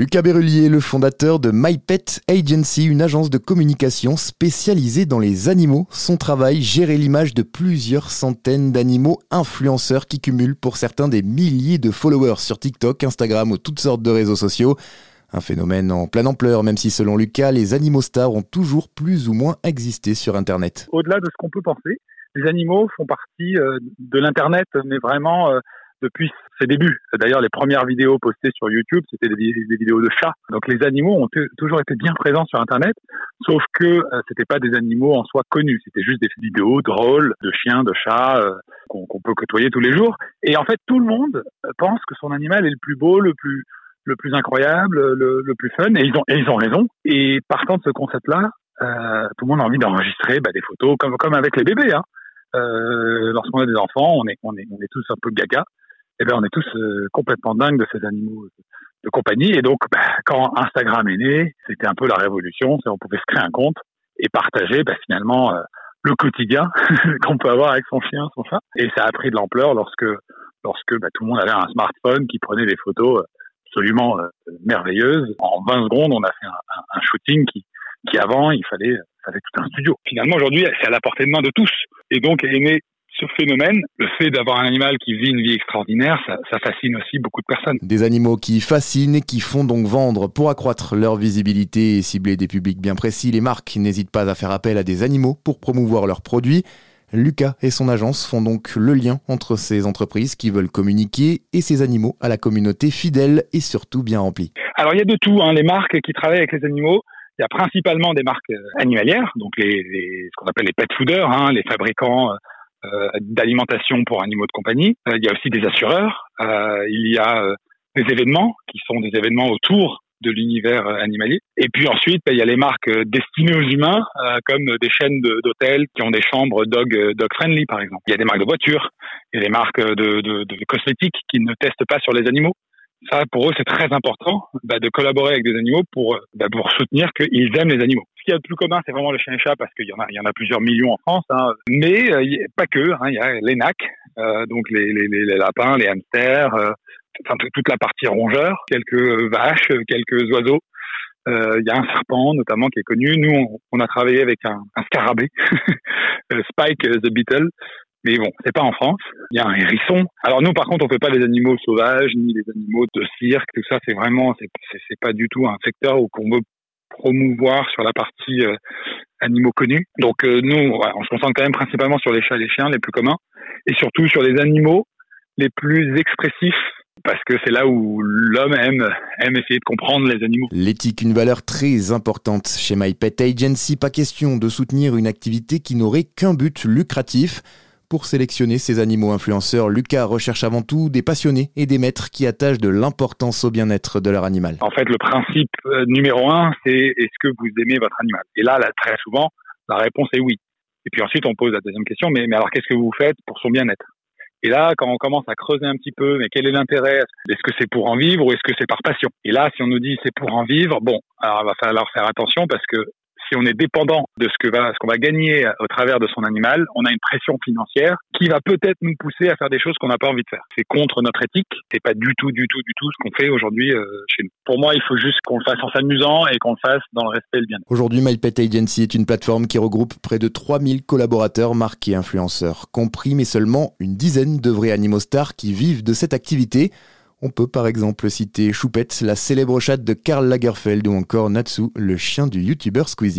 Lucas Berrulier, le fondateur de My Pet Agency, une agence de communication spécialisée dans les animaux. Son travail, gérer l'image de plusieurs centaines d'animaux influenceurs qui cumulent pour certains des milliers de followers sur TikTok, Instagram ou toutes sortes de réseaux sociaux. Un phénomène en pleine ampleur, même si selon Lucas, les animaux stars ont toujours plus ou moins existé sur Internet. Au-delà de ce qu'on peut penser, les animaux font partie euh, de l'Internet, mais vraiment euh, depuis ses débuts. D'ailleurs, les premières vidéos postées sur YouTube, c'était des, vidéos de chats. Donc les animaux ont toujours été bien présents sur Internet, sauf que euh, c'était pas des animaux en soi connus. C'était juste des vidéos drôles de chiens, de chats euh, qu'on peut côtoyer tous les jours. Et en fait, tout le monde euh, pense que son animal est le plus beau, le plus le plus incroyable, le, plus fun, et ils ont et ils ont raison. Et partant de ce concept-là, euh, tout le monde a envie d'enregistrer bah, des photos comme comme avec les bébés. Hein. Euh, lorsqu'on a des enfants, on est on est on est tous un peu gaga eh ben, on est tous euh, complètement dingues de ces animaux de compagnie. Et donc, bah, quand Instagram est né, c'était un peu la révolution. On pouvait se créer un compte et partager bah, finalement euh, le quotidien qu'on peut avoir avec son chien, son chat. Et ça a pris de l'ampleur lorsque, lorsque bah, tout le monde avait un smartphone qui prenait des photos euh, absolument merveilleuses. En 20 secondes, on a fait un, un, shooting qui, qui avant, il fallait, fallait tout un studio. Finalement, aujourd'hui, c'est à la portée de main de tous. Et donc est né ce phénomène, le fait d'avoir un animal qui vit une vie extraordinaire, ça, fascine aussi beaucoup de personnes. Des animaux qui fascinent et qui font donc vendre pour accroître leur visibilité et cibler des publics bien précis. Les marques n'hésitent pas à faire appel à des animaux pour promouvoir leurs produits. Lucas et son agence font donc le lien entre ces entreprises qui veulent communiquer et ces animaux à la communauté fidèle et surtout bien remplie. Alors il y a de tout, hein. les marques qui travaillent avec les animaux. Il y a principalement des marques euh, animalières, donc les, ce qu'on appelle les pet fooders, hein, les fabricants euh, d'alimentation pour animaux de compagnie. Euh, il y a aussi des assureurs. Euh, il y a des événements qui sont des événements autour de l'univers animalier. Et puis ensuite, ben, il y a les marques destinées aux humains, comme des chaînes d'hôtels qui ont des chambres dog, dog friendly, par exemple. Il y a des marques de voitures, il y a des marques de, de, de cosmétiques qui ne testent pas sur les animaux. Ça, pour eux, c'est très important bah, de collaborer avec des animaux pour, bah, pour soutenir qu'ils aiment les animaux. Ce qu'il y a de plus commun, c'est vraiment le chien et chat parce qu'il y en a, plusieurs millions en France. Hein. Mais euh, pas que. Hein. Il y a les nacs, euh, donc les, lapins, les hamsters, euh, toute la partie rongeur, quelques vaches, quelques oiseaux. Il y a un serpent notamment qui est connu. Nous, on, a travaillé avec un, un scarabée, Spike the Beetle, mais bon, c'est pas en France. Il y a un hérisson. Alors nous, par contre, on fait pas les animaux sauvages ni les animaux de cirque. Tout ça, c'est vraiment, c'est pas du tout un secteur où qu'on veut promouvoir sur la partie euh, animaux connus. Donc euh, nous, on se concentre quand même principalement sur les chats et les chiens les plus communs, et surtout sur les animaux les plus expressifs parce que c'est là où l'homme aime, aime essayer de comprendre les animaux. L'éthique, une valeur très importante chez My Pet Agency. Pas question de soutenir une activité qui n'aurait qu'un but lucratif. Pour sélectionner ces animaux influenceurs, Lucas recherche avant tout des passionnés et des maîtres qui attachent de l'importance au bien-être de leur animal. En fait, le principe euh, numéro un, c'est est-ce que vous aimez votre animal? Et là, là, très souvent, la réponse est oui. Et puis ensuite, on pose la deuxième question, mais, mais alors qu'est-ce que vous faites pour son bien-être? Et là, quand on commence à creuser un petit peu, mais quel est l'intérêt? Est-ce que c'est pour en vivre ou est-ce que c'est par passion? Et là, si on nous dit c'est pour en vivre, bon, alors il va falloir faire attention parce que si on est dépendant de ce que va, ce qu'on va gagner au travers de son animal, on a une pression financière qui va peut-être nous pousser à faire des choses qu'on n'a pas envie de faire. C'est contre notre éthique. C'est pas du tout, du tout, du tout ce qu'on fait aujourd'hui euh, chez nous. Pour moi, il faut juste qu'on le fasse en s'amusant et qu'on le fasse dans le respect et le bien. Aujourd'hui, MyPet Agency est une plateforme qui regroupe près de 3000 collaborateurs marqués influenceurs, compris mais seulement une dizaine de vrais animaux stars qui vivent de cette activité. On peut par exemple citer Choupette, la célèbre chatte de Karl Lagerfeld ou encore Natsu, le chien du youtubeur Squeezie.